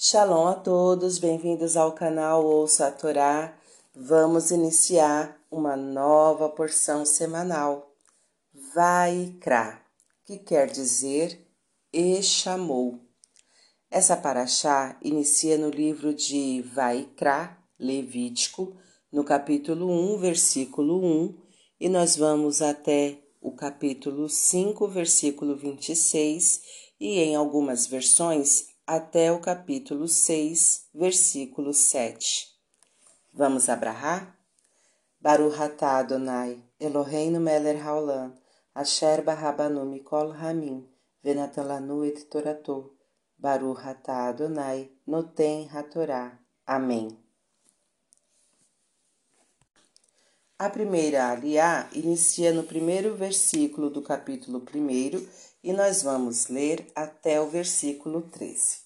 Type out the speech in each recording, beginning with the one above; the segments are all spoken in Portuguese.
Shalom a todos, bem-vindos ao canal Ouça a Torá. Vamos iniciar uma nova porção semanal. Vaikra, que quer dizer e chamou. Essa paraxá inicia no livro de Vaikra, Levítico, no capítulo 1, versículo 1, e nós vamos até o capítulo 5, versículo 26, e em algumas versões até o capítulo 6, versículo 7. Vamos abrahar? Baruch atah Adonai, Eloheinu melech haolam, asher barabanu mikol hamim, venatan lanu et torato, Baruch atah Adonai, noten hatorá. Amém. A primeira aliá inicia no primeiro versículo do capítulo 1 e nós vamos ler até o versículo 13.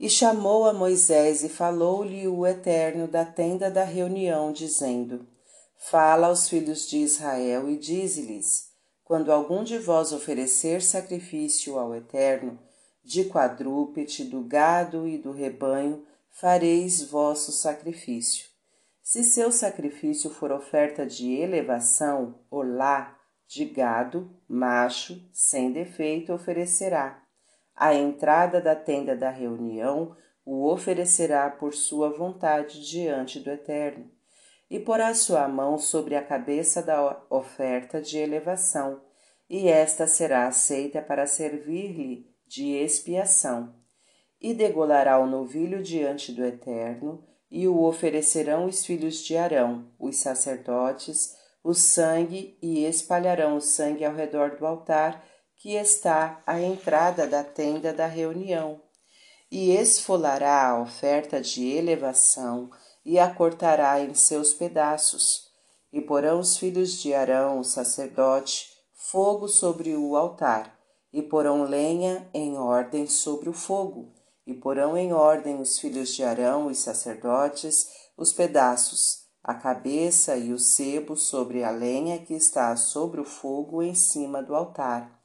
E chamou a Moisés e falou-lhe o Eterno da tenda da reunião, dizendo: Fala aos filhos de Israel e dize-lhes: Quando algum de vós oferecer sacrifício ao Eterno, de quadrúpede, do gado e do rebanho, fareis vosso sacrifício. Se seu sacrifício for oferta de elevação, olá, de gado, macho, sem defeito, oferecerá à entrada da tenda da reunião, o oferecerá por sua vontade diante do Eterno, e porá sua mão sobre a cabeça da oferta de elevação, e esta será aceita para servir-lhe de expiação. E degolará o novilho diante do Eterno, e o oferecerão os filhos de Arão, os sacerdotes, o sangue, e espalharão o sangue ao redor do altar, que está à entrada da tenda da reunião, e esfolará a oferta de elevação e a cortará em seus pedaços. E porão os filhos de Arão, o sacerdote, fogo sobre o altar, e porão lenha em ordem sobre o fogo, e porão em ordem os filhos de Arão, os sacerdotes, os pedaços, a cabeça e o sebo sobre a lenha que está sobre o fogo em cima do altar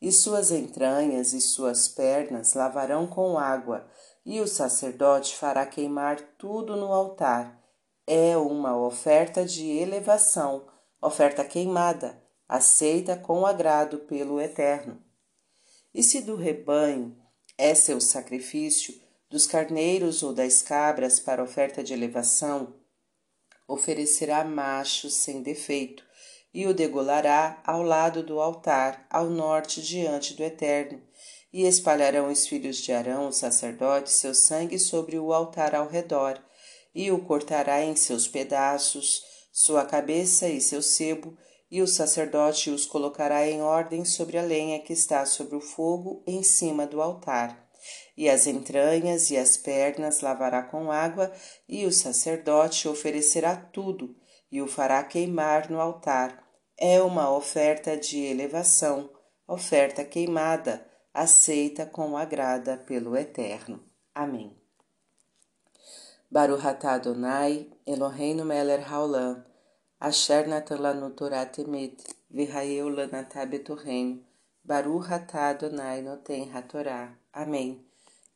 e suas entranhas e suas pernas lavarão com água, e o sacerdote fará queimar tudo no altar. É uma oferta de elevação, oferta queimada, aceita com agrado pelo Eterno. E se do rebanho é seu sacrifício, dos carneiros ou das cabras para oferta de elevação, oferecerá macho sem defeito, e o degolará ao lado do altar, ao norte, diante do Eterno. E espalharão os filhos de Arão, os sacerdotes, seu sangue sobre o altar ao redor, e o cortará em seus pedaços, sua cabeça e seu sebo, e o sacerdote os colocará em ordem sobre a lenha que está sobre o fogo em cima do altar. E as entranhas e as pernas lavará com água, e o sacerdote oferecerá tudo, e o fará queimar no altar. É uma oferta de elevação, oferta queimada, aceita com agrada pelo Eterno. Amém. Baruch atah Adonai, Eloheinu melech haolam, asher natan lanu Torah temet, v'hayeu lanatah betorreino, Baruch atah Adonai noten hatorá. Amém.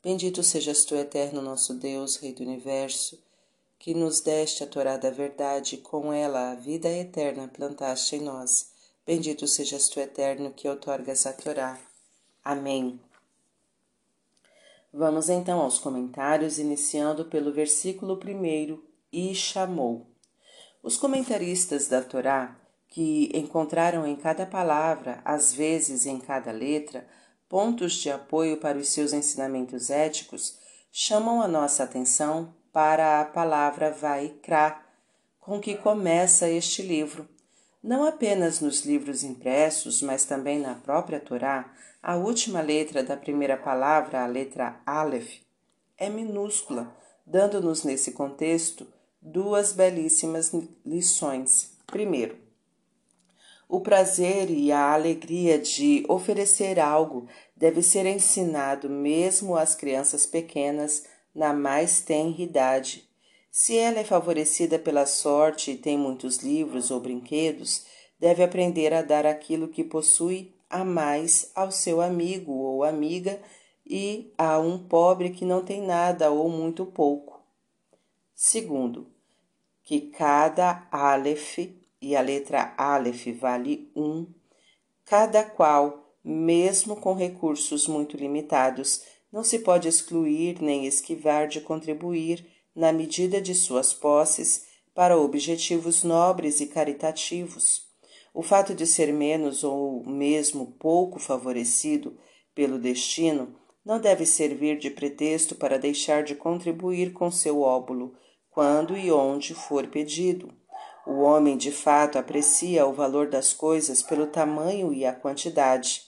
Bendito sejas tu, Eterno nosso Deus, Rei do Universo, que nos deste a Torá da verdade, com ela a vida eterna plantaste em nós. Bendito sejas tu, Eterno, que outorgas a Torá. Amém. Vamos então aos comentários, iniciando pelo versículo 1 e chamou. Os comentaristas da Torá, que encontraram em cada palavra, às vezes em cada letra, pontos de apoio para os seus ensinamentos éticos, chamam a nossa atenção para a palavra Vaikra, com que começa este livro. Não apenas nos livros impressos, mas também na própria Torá, a última letra da primeira palavra, a letra Aleph, é minúscula, dando-nos nesse contexto duas belíssimas lições. Primeiro, o prazer e a alegria de oferecer algo deve ser ensinado mesmo às crianças pequenas na mais tenra idade. Se ela é favorecida pela sorte e tem muitos livros ou brinquedos, deve aprender a dar aquilo que possui a mais ao seu amigo ou amiga e a um pobre que não tem nada ou muito pouco. Segundo, que cada Aleph, e a letra Aleph vale um, cada qual, mesmo com recursos muito limitados, não se pode excluir nem esquivar de contribuir, na medida de suas posses, para objetivos nobres e caritativos. O fato de ser menos ou mesmo pouco favorecido pelo destino não deve servir de pretexto para deixar de contribuir com seu óbulo, quando e onde for pedido. O homem de fato aprecia o valor das coisas pelo tamanho e a quantidade,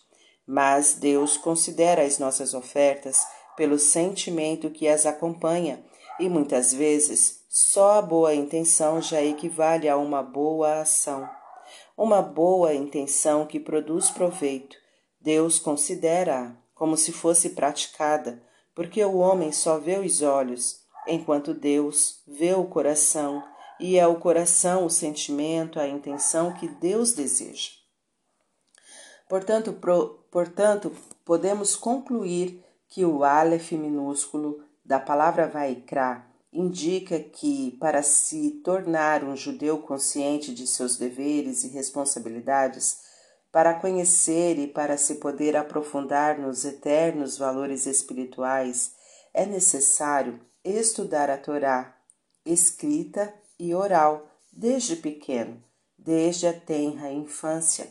mas Deus considera as nossas ofertas pelo sentimento que as acompanha, e muitas vezes só a boa intenção já equivale a uma boa ação. Uma boa intenção que produz proveito, Deus considera como se fosse praticada, porque o homem só vê os olhos, enquanto Deus vê o coração, e é o coração o sentimento, a intenção que Deus deseja. Portanto, pro, portanto podemos concluir que o Aleph minúsculo da palavra Vaikra indica que, para se tornar um judeu consciente de seus deveres e responsabilidades, para conhecer e para se poder aprofundar nos eternos valores espirituais, é necessário estudar a Torá, escrita e oral, desde pequeno, desde a tenra infância.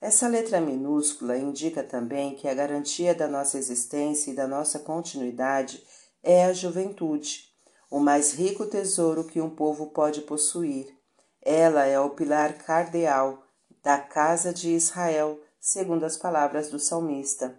Essa letra minúscula indica também que a garantia da nossa existência e da nossa continuidade é a juventude, o mais rico tesouro que um povo pode possuir. Ela é o pilar cardeal da casa de Israel, segundo as palavras do salmista,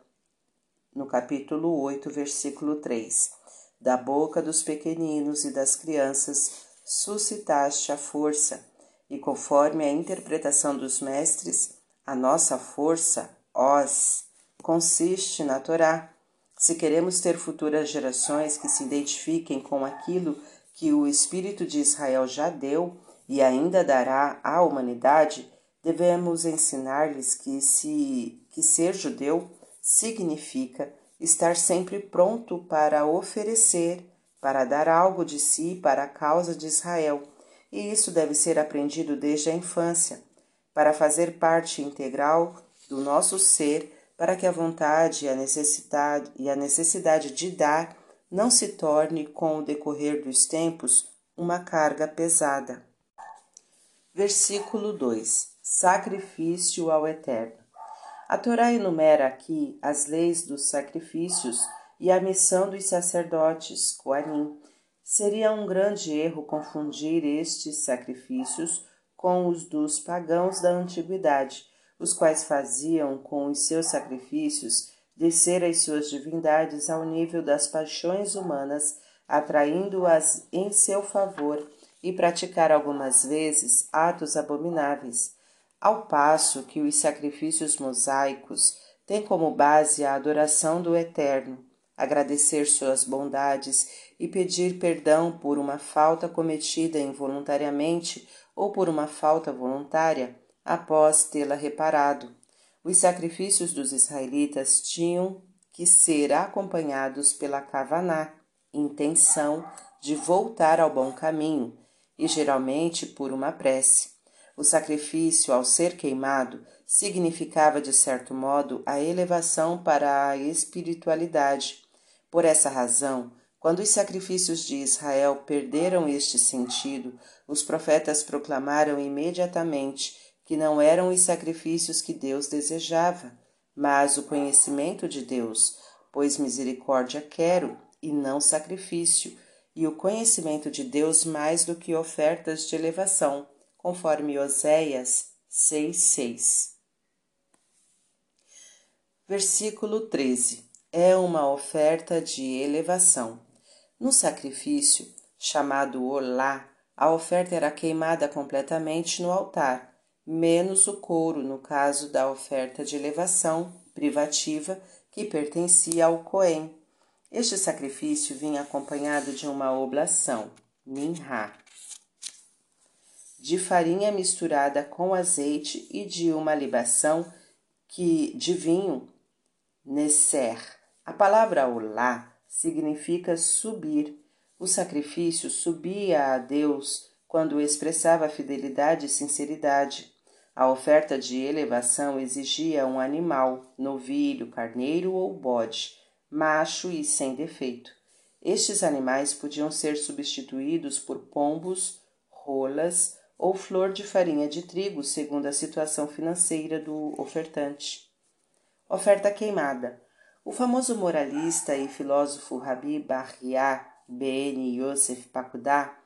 no capítulo 8, versículo 3. Da boca dos pequeninos e das crianças suscitaste a força, e conforme a interpretação dos mestres, a nossa força, os, consiste na Torá. Se queremos ter futuras gerações que se identifiquem com aquilo que o Espírito de Israel já deu e ainda dará à humanidade, devemos ensinar-lhes que, se, que ser judeu significa estar sempre pronto para oferecer, para dar algo de si para a causa de Israel, e isso deve ser aprendido desde a infância, para fazer parte integral do nosso ser, para que a vontade e a necessidade e a necessidade de dar não se torne com o decorrer dos tempos uma carga pesada. Versículo 2 sacrifício ao Eterno. A Torá enumera aqui as leis dos sacrifícios e a missão dos sacerdotes, Coanim. Seria um grande erro confundir estes sacrifícios com os dos pagãos da antiguidade, os quais faziam com os seus sacrifícios descer as suas divindades ao nível das paixões humanas, atraindo-as em seu favor e praticar algumas vezes atos abomináveis ao passo que os sacrifícios mosaicos têm como base a adoração do Eterno, agradecer suas bondades e pedir perdão por uma falta cometida involuntariamente ou por uma falta voluntária após tê-la reparado. Os sacrifícios dos israelitas tinham que ser acompanhados pela kavaná, intenção de voltar ao bom caminho, e geralmente por uma prece. O sacrifício, ao ser queimado, significava, de certo modo, a elevação para a espiritualidade. Por essa razão, quando os sacrifícios de Israel perderam este sentido, os profetas proclamaram imediatamente que não eram os sacrifícios que Deus desejava, mas o conhecimento de Deus, pois misericórdia quero e não sacrifício, e o conhecimento de Deus mais do que ofertas de elevação conforme Oséias 6,6. Versículo 13. É uma oferta de elevação. No sacrifício, chamado Olá, a oferta era queimada completamente no altar, menos o couro no caso da oferta de elevação privativa que pertencia ao Cohen. Este sacrifício vinha acompanhado de uma oblação, Minha de farinha misturada com azeite e de uma libação que de vinho Nesser, A palavra olá significa subir. O sacrifício subia a Deus quando expressava fidelidade e sinceridade. A oferta de elevação exigia um animal, novilho, carneiro ou bode, macho e sem defeito. Estes animais podiam ser substituídos por pombos, rolas ou flor de farinha de trigo, segundo a situação financeira do ofertante. Oferta queimada. O famoso moralista e filósofo Rabi Bahriah Ben Yosef Pakudá,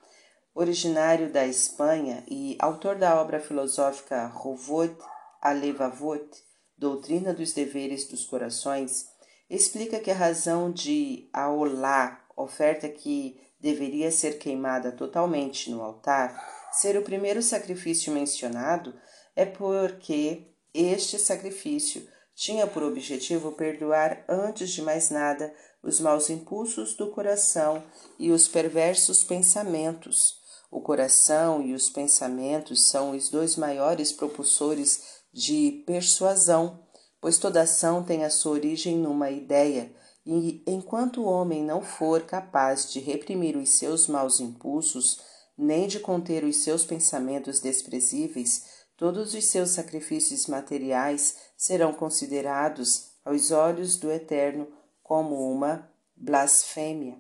originário da Espanha e autor da obra filosófica Rovot Alevavot, Doutrina dos Deveres dos Corações, explica que a razão de Aolá, oferta que deveria ser queimada totalmente no altar, ser o primeiro sacrifício mencionado, é porque este sacrifício tinha por objetivo perdoar antes de mais nada os maus impulsos do coração e os perversos pensamentos. O coração e os pensamentos são os dois maiores propulsores de persuasão, pois toda ação tem a sua origem numa ideia, e enquanto o homem não for capaz de reprimir os seus maus impulsos, nem de conter os seus pensamentos desprezíveis, todos os seus sacrifícios materiais serão considerados aos olhos do Eterno como uma blasfêmia.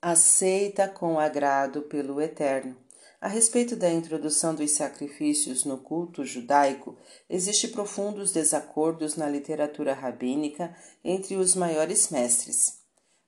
Aceita com agrado pelo Eterno. A respeito da introdução dos sacrifícios no culto judaico, existem profundos desacordos na literatura rabínica entre os maiores mestres.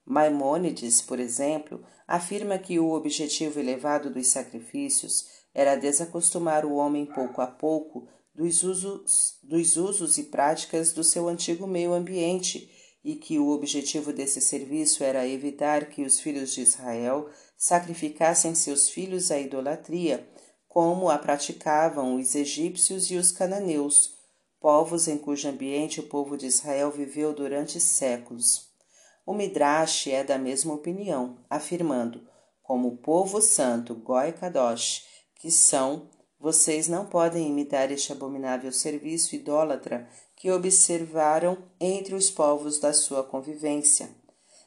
Maimônides, por exemplo, afirma que o objetivo elevado dos sacrifícios era desacostumar o homem pouco a pouco dos usos, dos usos e práticas do seu antigo meio ambiente e que o objetivo desse serviço era evitar que os filhos de Israel sacrificassem seus filhos à idolatria, como a praticavam os egípcios e os cananeus, povos em cujo ambiente o povo de Israel viveu durante séculos. O Midrash é da mesma opinião, afirmando, como povo santo Goi Kadosh, que são, vocês não podem imitar este abominável serviço idólatra que observaram entre os povos da sua convivência.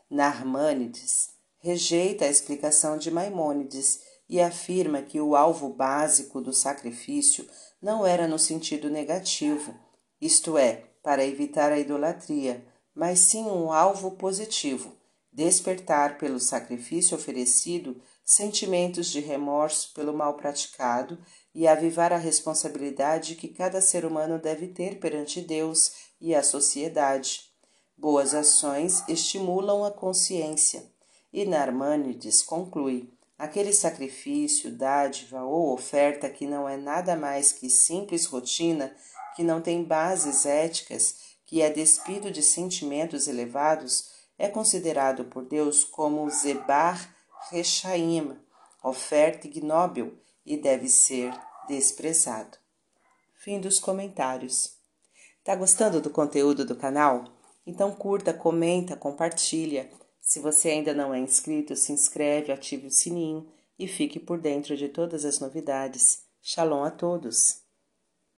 Narmânides rejeita a explicação de Maimônides e afirma que o alvo básico do sacrifício não era no sentido negativo, isto é, para evitar a idolatria, mas sim um alvo positivo, despertar pelo sacrifício oferecido sentimentos de remorso pelo mal praticado e avivar a responsabilidade que cada ser humano deve ter perante Deus e a sociedade. Boas ações estimulam a consciência. E Narmânides conclui: aquele sacrifício, dádiva ou oferta que não é nada mais que simples rotina, que não tem bases éticas, que é despido de sentimentos elevados, é considerado por Deus como Zebar Rechaim, oferta ignóbil e deve ser desprezado. Fim dos comentários. Tá gostando do conteúdo do canal? Então curta, comenta, compartilha. Se você ainda não é inscrito, se inscreve, ative o sininho e fique por dentro de todas as novidades. Shalom a todos!